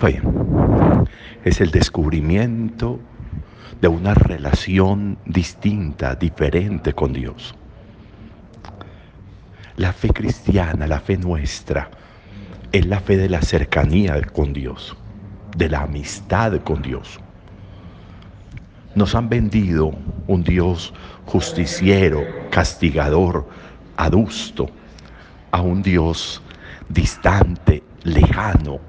fe es el descubrimiento de una relación distinta, diferente con Dios. La fe cristiana, la fe nuestra, es la fe de la cercanía con Dios, de la amistad con Dios. Nos han vendido un Dios justiciero, castigador, adusto, a un Dios distante, lejano,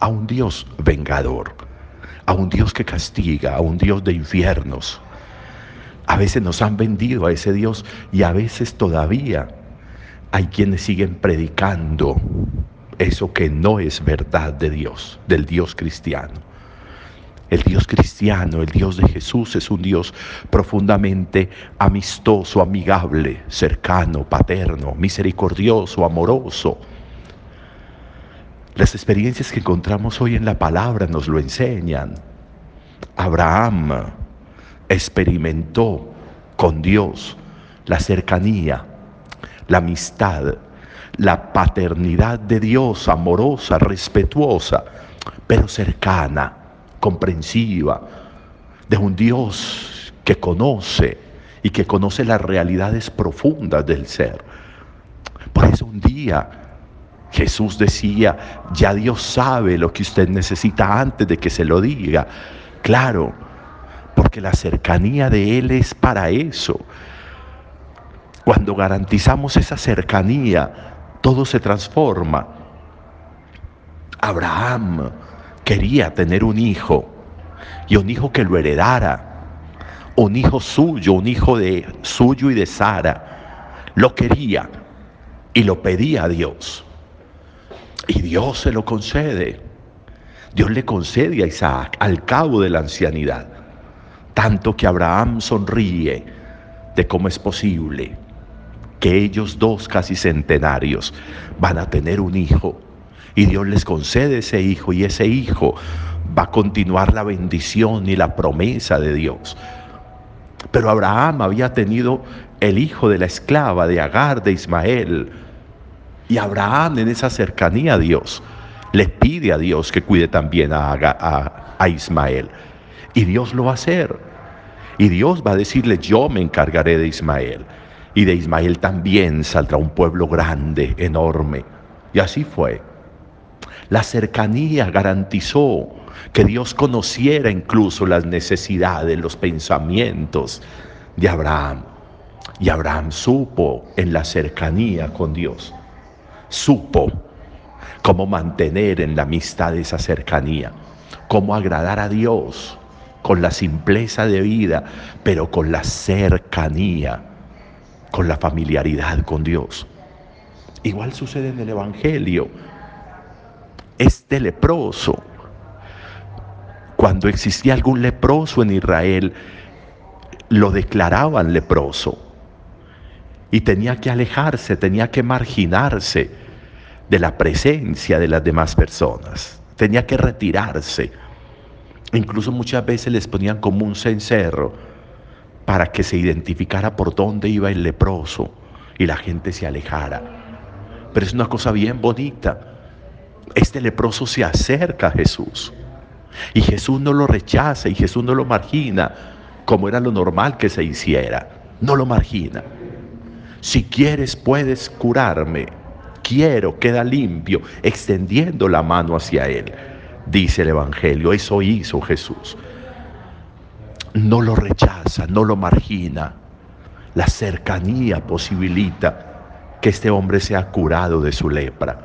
a un Dios vengador, a un Dios que castiga, a un Dios de infiernos. A veces nos han vendido a ese Dios y a veces todavía hay quienes siguen predicando eso que no es verdad de Dios, del Dios cristiano. El Dios cristiano, el Dios de Jesús es un Dios profundamente amistoso, amigable, cercano, paterno, misericordioso, amoroso. Las experiencias que encontramos hoy en la palabra nos lo enseñan. Abraham experimentó con Dios la cercanía, la amistad, la paternidad de Dios, amorosa, respetuosa, pero cercana, comprensiva, de un Dios que conoce y que conoce las realidades profundas del ser. Por eso un día Jesús decía, ya Dios sabe lo que usted necesita antes de que se lo diga. Claro, porque la cercanía de Él es para eso. Cuando garantizamos esa cercanía, todo se transforma. Abraham quería tener un hijo y un hijo que lo heredara, un hijo suyo, un hijo de suyo y de Sara. Lo quería y lo pedía a Dios. Y Dios se lo concede. Dios le concede a Isaac al cabo de la ancianidad. Tanto que Abraham sonríe de cómo es posible que ellos dos casi centenarios van a tener un hijo y Dios les concede ese hijo y ese hijo va a continuar la bendición y la promesa de Dios. Pero Abraham había tenido el hijo de la esclava de Agar de Ismael y Abraham en esa cercanía a Dios le pide a Dios que cuide también a, a, a Ismael y Dios lo va a hacer. Y Dios va a decirle, yo me encargaré de Ismael y de Ismael también saldrá un pueblo grande, enorme. Y así fue. La cercanía garantizó que Dios conociera incluso las necesidades, los pensamientos de Abraham. Y Abraham supo en la cercanía con Dios, supo cómo mantener en la amistad esa cercanía, cómo agradar a Dios con la simpleza de vida, pero con la cercanía con la familiaridad con Dios. Igual sucede en el Evangelio. Este leproso, cuando existía algún leproso en Israel, lo declaraban leproso y tenía que alejarse, tenía que marginarse de la presencia de las demás personas, tenía que retirarse. Incluso muchas veces les ponían como un cencerro para que se identificara por dónde iba el leproso y la gente se alejara. Pero es una cosa bien bonita. Este leproso se acerca a Jesús y Jesús no lo rechaza y Jesús no lo margina como era lo normal que se hiciera. No lo margina. Si quieres puedes curarme. Quiero, queda limpio, extendiendo la mano hacia él. Dice el Evangelio, eso hizo Jesús no lo rechaza, no lo margina. La cercanía posibilita que este hombre sea curado de su lepra.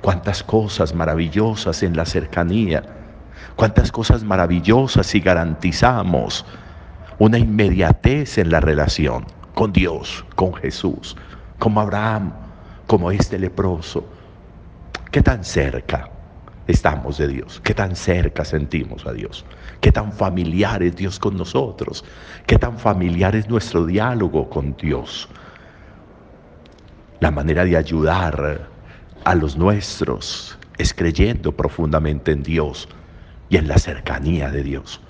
Cuántas cosas maravillosas en la cercanía, cuántas cosas maravillosas si garantizamos una inmediatez en la relación con Dios, con Jesús, como Abraham, como este leproso. ¿Qué tan cerca? estamos de Dios, qué tan cerca sentimos a Dios, qué tan familiar es Dios con nosotros, qué tan familiar es nuestro diálogo con Dios, la manera de ayudar a los nuestros es creyendo profundamente en Dios y en la cercanía de Dios.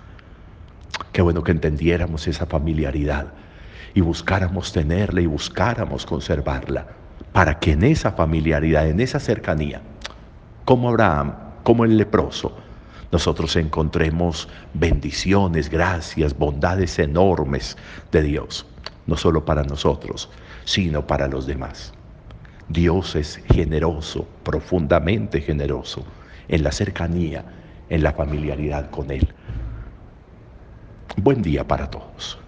Qué bueno que entendiéramos esa familiaridad y buscáramos tenerla y buscáramos conservarla para que en esa familiaridad, en esa cercanía, como Abraham, como el leproso, nosotros encontremos bendiciones, gracias, bondades enormes de Dios, no solo para nosotros, sino para los demás. Dios es generoso, profundamente generoso, en la cercanía, en la familiaridad con Él. Buen día para todos.